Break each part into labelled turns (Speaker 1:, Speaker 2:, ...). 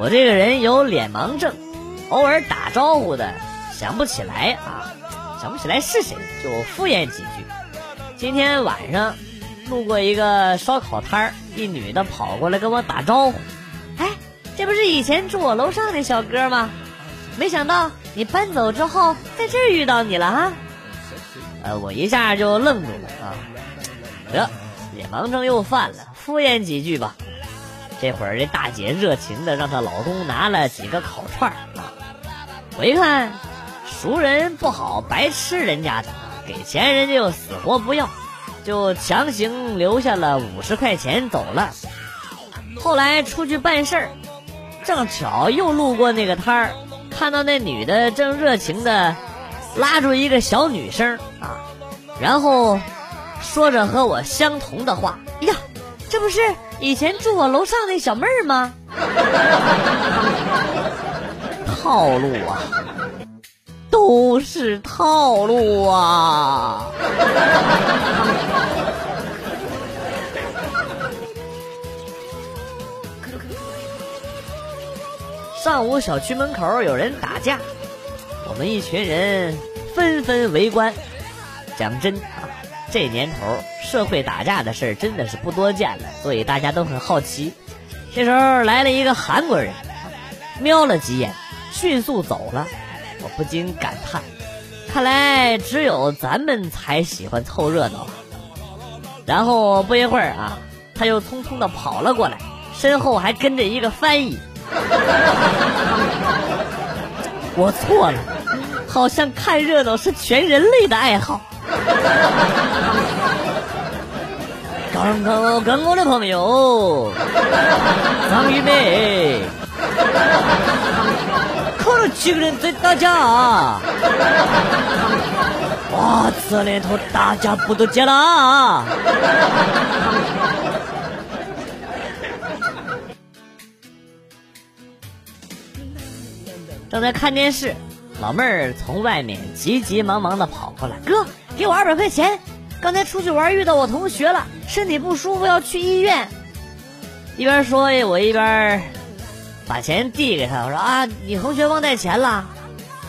Speaker 1: 我这个人有脸盲症，偶尔打招呼的想不起来啊，想不起来是谁就敷衍几句。今天晚上路过一个烧烤摊儿，一女的跑过来跟我打招呼，哎，这不是以前住我楼上那小哥吗？没想到你搬走之后在这儿遇到你了哈。呃，我一下就愣住了啊，得，脸盲症又犯了，敷衍几句吧。这会儿这大姐热情的让她老公拿了几个烤串儿啊，我一看熟人不好白吃人家的，给钱人家又死活不要，就强行留下了五十块钱走了。后来出去办事儿，正巧又路过那个摊儿，看到那女的正热情的拉住一个小女生啊，然后说着和我相同的话，呀，这不是。以前住我楼上那小妹儿吗？套路啊，都是套路啊！上午小区门口有人打架，我们一群人纷纷围观。讲真啊。这年头，社会打架的事儿真的是不多见了，所以大家都很好奇。这时候来了一个韩国人，瞄了几眼，迅速走了。我不禁感叹：看来只有咱们才喜欢凑热闹。然后不一会儿啊，他又匆匆的跑了过来，身后还跟着一个翻译。我错了，好像看热闹是全人类的爱好。刚刚我跟我的朋友张玉梅，可能几个人在打架啊。哇，这年头打架不都见了？正在看电视，老妹儿从外面急急忙忙的跑过来，哥。给我二百块钱，刚才出去玩遇到我同学了，身体不舒服要去医院。一边说，我一边把钱递给他，我说啊，你同学忘带钱了。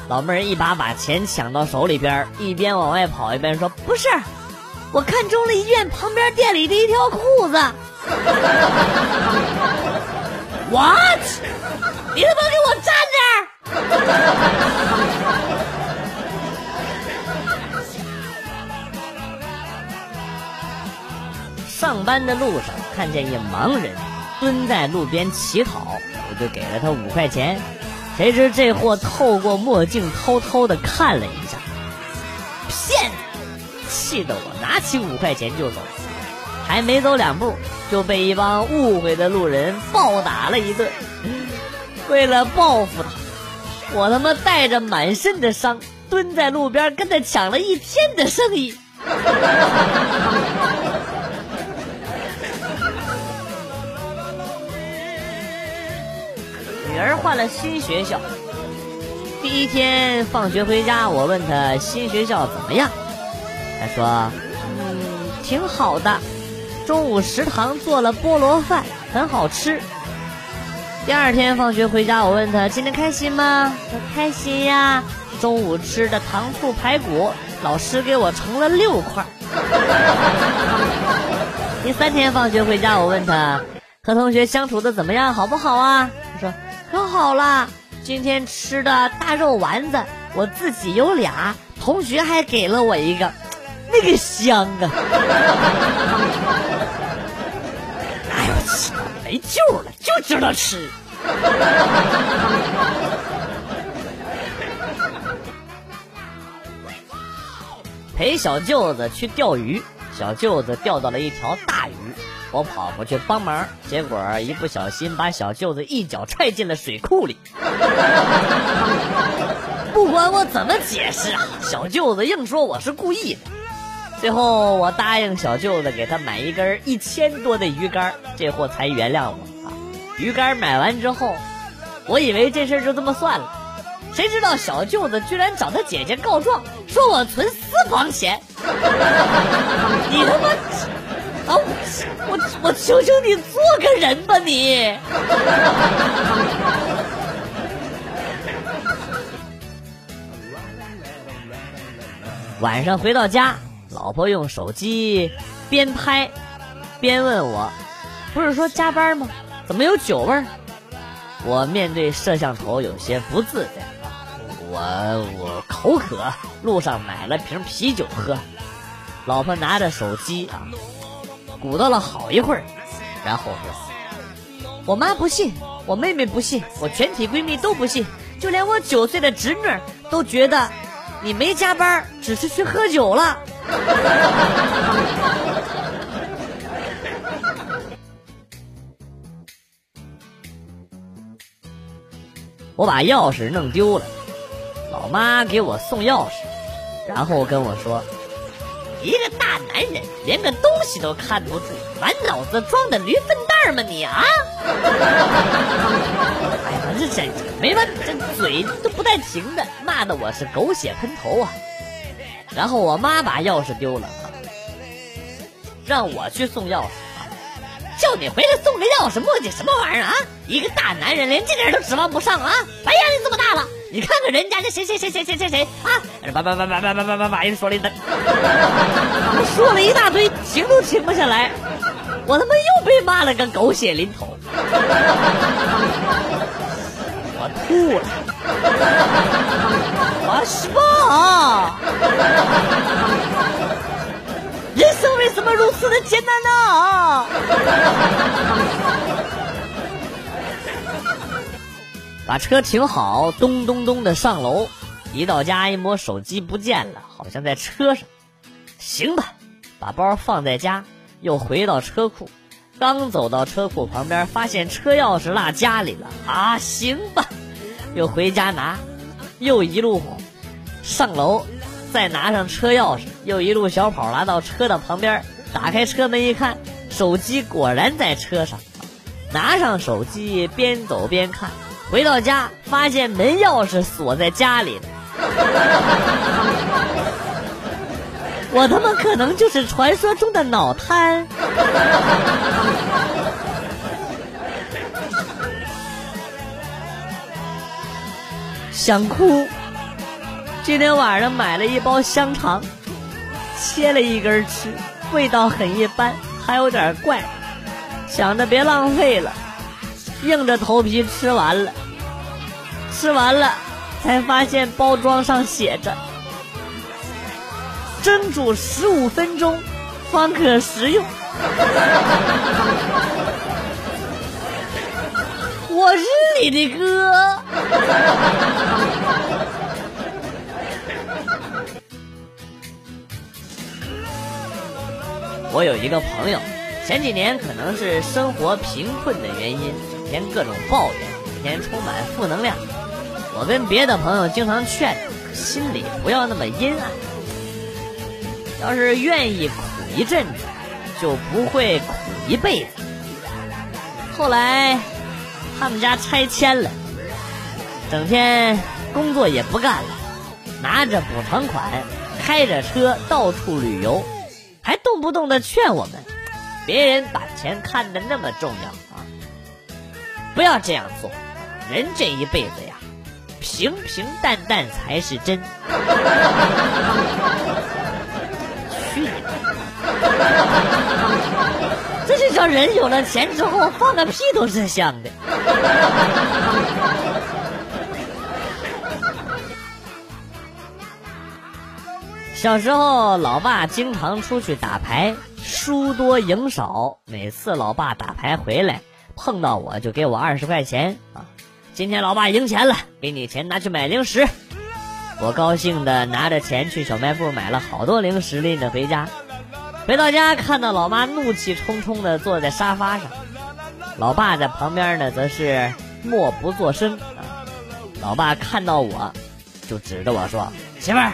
Speaker 1: 老妹儿一把把钱抢到手里边，一边往外跑一边说，不是，我看中了医院旁边店里的一条裤子。What？你他妈给我站！上班的路上看见一盲人蹲在路边乞讨，我就给了他五块钱。谁知这货透过墨镜偷偷的看了一下，骗子！气得我拿起五块钱就走，还没走两步就被一帮误会的路人暴打了一顿。为了报复他，我他妈带着满身的伤蹲在路边跟他抢了一天的生意。女儿换了新学校，第一天放学回家，我问她新学校怎么样，她说：“嗯，挺好的，中午食堂做了菠萝饭，很好吃。”第二天放学回家，我问他今天开心吗？她开心呀，中午吃的糖醋排骨，老师给我盛了六块。第三天放学回家，我问他和同学相处的怎么样，好不好啊？他说。可好了，今天吃的大肉丸子，我自己有俩，同学还给了我一个，那个香啊！没救了，就知道吃。陪小舅子去钓鱼，小舅子钓到了一条大鱼。我跑过去帮忙，结果一不小心把小舅子一脚踹进了水库里。不管我怎么解释啊，小舅子硬说我是故意的。最后我答应小舅子给他买一根一千多的鱼竿，这货才原谅我啊。鱼竿买完之后，我以为这事就这么算了，谁知道小舅子居然找他姐姐告状，说我存私房钱。你他妈！啊！我我求求你做个人吧你！晚上回到家，老婆用手机边拍边问我：“不是说加班吗？怎么有酒味儿？”我面对摄像头有些不自在。我我口渴，路上买了瓶啤酒喝。老婆拿着手机啊，鼓捣了好一会儿，然后说：“我妈不信，我妹妹不信，我全体闺蜜都不信，就连我九岁的侄女都觉得。”你没加班，只是去喝酒了。我把钥匙弄丢了，老妈给我送钥匙，然后跟我说：“一个大男人连个东西都看不住，满脑子装的驴粪蛋吗你啊？” 哎呀，这这没完，这嘴都不带停的，骂的我是狗血喷头啊！然后我妈把钥匙丢了，让我去送钥匙，叫你回来送个钥匙，磨叽什么玩意儿啊？一个大男人连这点都指望不上啊！白眼力这么大了，你看看人家这谁谁谁谁谁谁谁啊！叭叭叭叭叭叭叭叭叭，人说了一顿，说了一大堆，停都停不下来，我他妈又被骂了个狗血淋头。我吐了，什么如此的艰难呢？把车停好，咚咚咚的上楼。一到家一摸手机不见了，好像在车上。行吧，把包放在家，又回到车库。刚走到车库旁边，发现车钥匙落家里了啊！行吧，又回家拿，又一路上楼，再拿上车钥匙，又一路小跑来到车的旁边，打开车门一看，手机果然在车上，拿上手机边走边看，回到家发现门钥匙锁在家里了。我他妈可能就是传说中的脑瘫。想哭。今天晚上买了一包香肠，切了一根吃，味道很一般，还有点怪。想着别浪费了，硬着头皮吃完了。吃完了，才发现包装上写着。蒸煮十五分钟，方可食用。我是你的哥。我有一个朋友，前几年可能是生活贫困的原因，整天各种抱怨，每天充满负能量。我跟别的朋友经常劝，心里不要那么阴暗。要是愿意苦一阵子，就不会苦一辈子。后来他们家拆迁了，整天工作也不干了，拿着补偿款，开着车到处旅游，还动不动的劝我们：别人把钱看得那么重要啊，不要这样做。人这一辈子呀，平平淡淡才是真。去你妈的这就叫人有了钱之后放个屁都是香的。小时候，老爸经常出去打牌，输多赢少。每次老爸打牌回来，碰到我就给我二十块钱啊。今天老爸赢钱了，给你钱拿去买零食。我高兴的拿着钱去小卖部买了好多零食拎着回家。回到家，看到老妈怒气冲冲的坐在沙发上，老爸在旁边呢，则是默不作声。老爸看到我，就指着我说：“媳妇儿，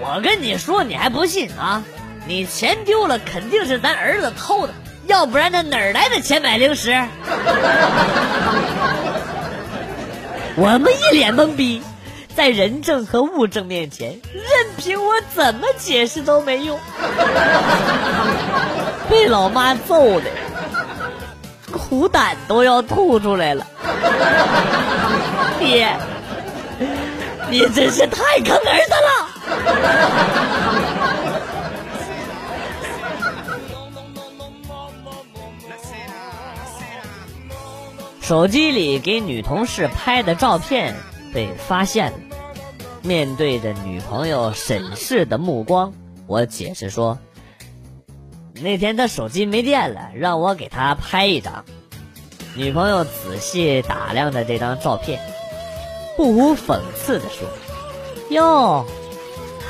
Speaker 1: 我跟你说，你还不信啊？你钱丢了，肯定是咱儿子偷的，要不然他哪儿来的钱买零食？” 我们一脸懵逼。在人证和物证面前，任凭我怎么解释都没用，被老妈揍的，苦胆都要吐出来了。爹，你真是太坑儿子了。手机里给女同事拍的照片被发现了，面对着女朋友审视的目光，我解释说：“那天他手机没电了，让我给他拍一张。”女朋友仔细打量着这张照片，不无讽刺的说：“哟，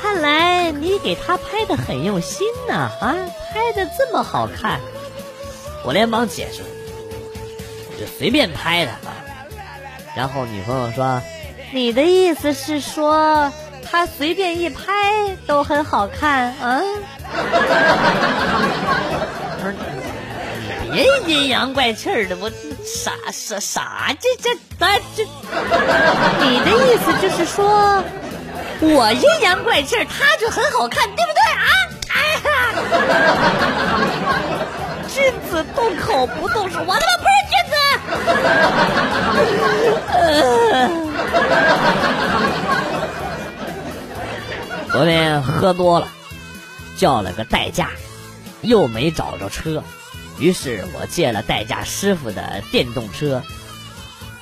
Speaker 1: 看来你给他拍的很用心呢，啊，拍的这么好看。”我连忙解释。就随便拍的啊，然后女朋友说：“你的意思是说，他随便一拍都很好看啊？”，别阴阳怪气的，我啥啥啥这这咱这，你的意思就是说，我阴阳怪气儿，他就很好看，对不对啊？哎呀，君子动口不动手，我他妈不是君子。昨天喝多了，叫了个代驾，又没找着车，于是我借了代驾师傅的电动车，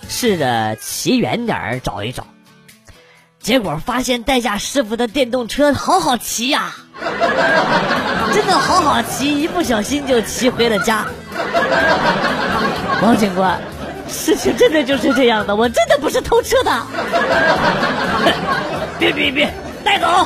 Speaker 1: 试着骑远点找一找，结果发现代驾师傅的电动车好好骑呀，真的好好骑，一不小心就骑回了家。王警官，事情真的就是这样的，我真的不是偷车的。别别别，带走。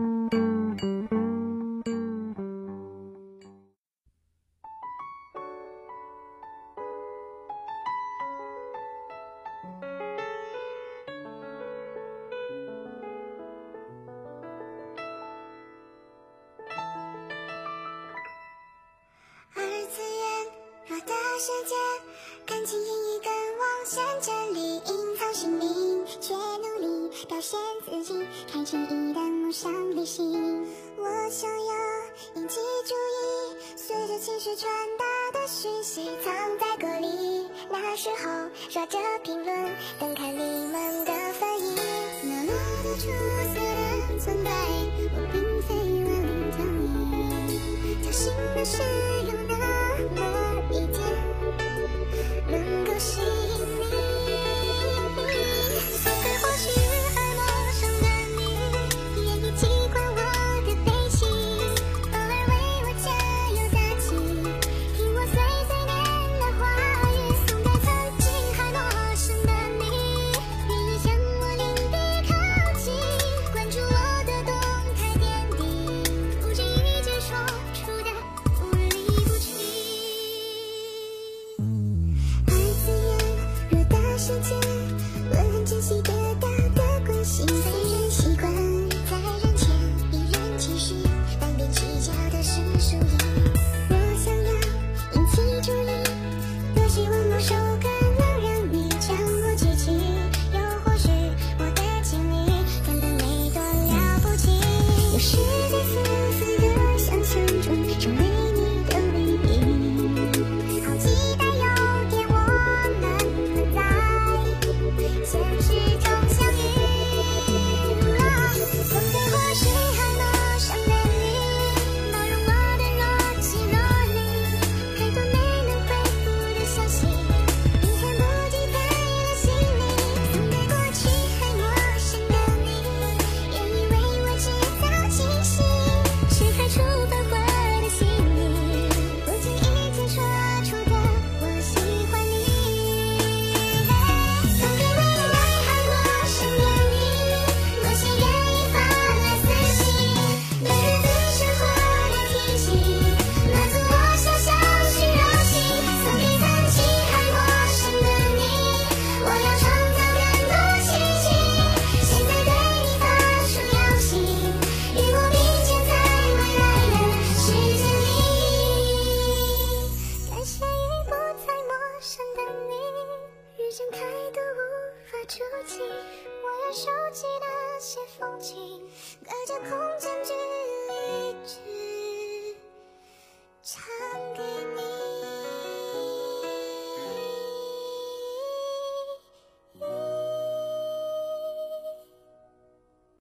Speaker 1: 世界，感情一根网线整理，隐藏姓名，却努力表现自己，开启一段梦想旅行。我想要引起注意，随着情绪传达的讯息，藏在歌里。那时候刷着评论，等看你们的反应。那么多出色的存在，我并非万灵挑一，侥幸的是有能够吸引你，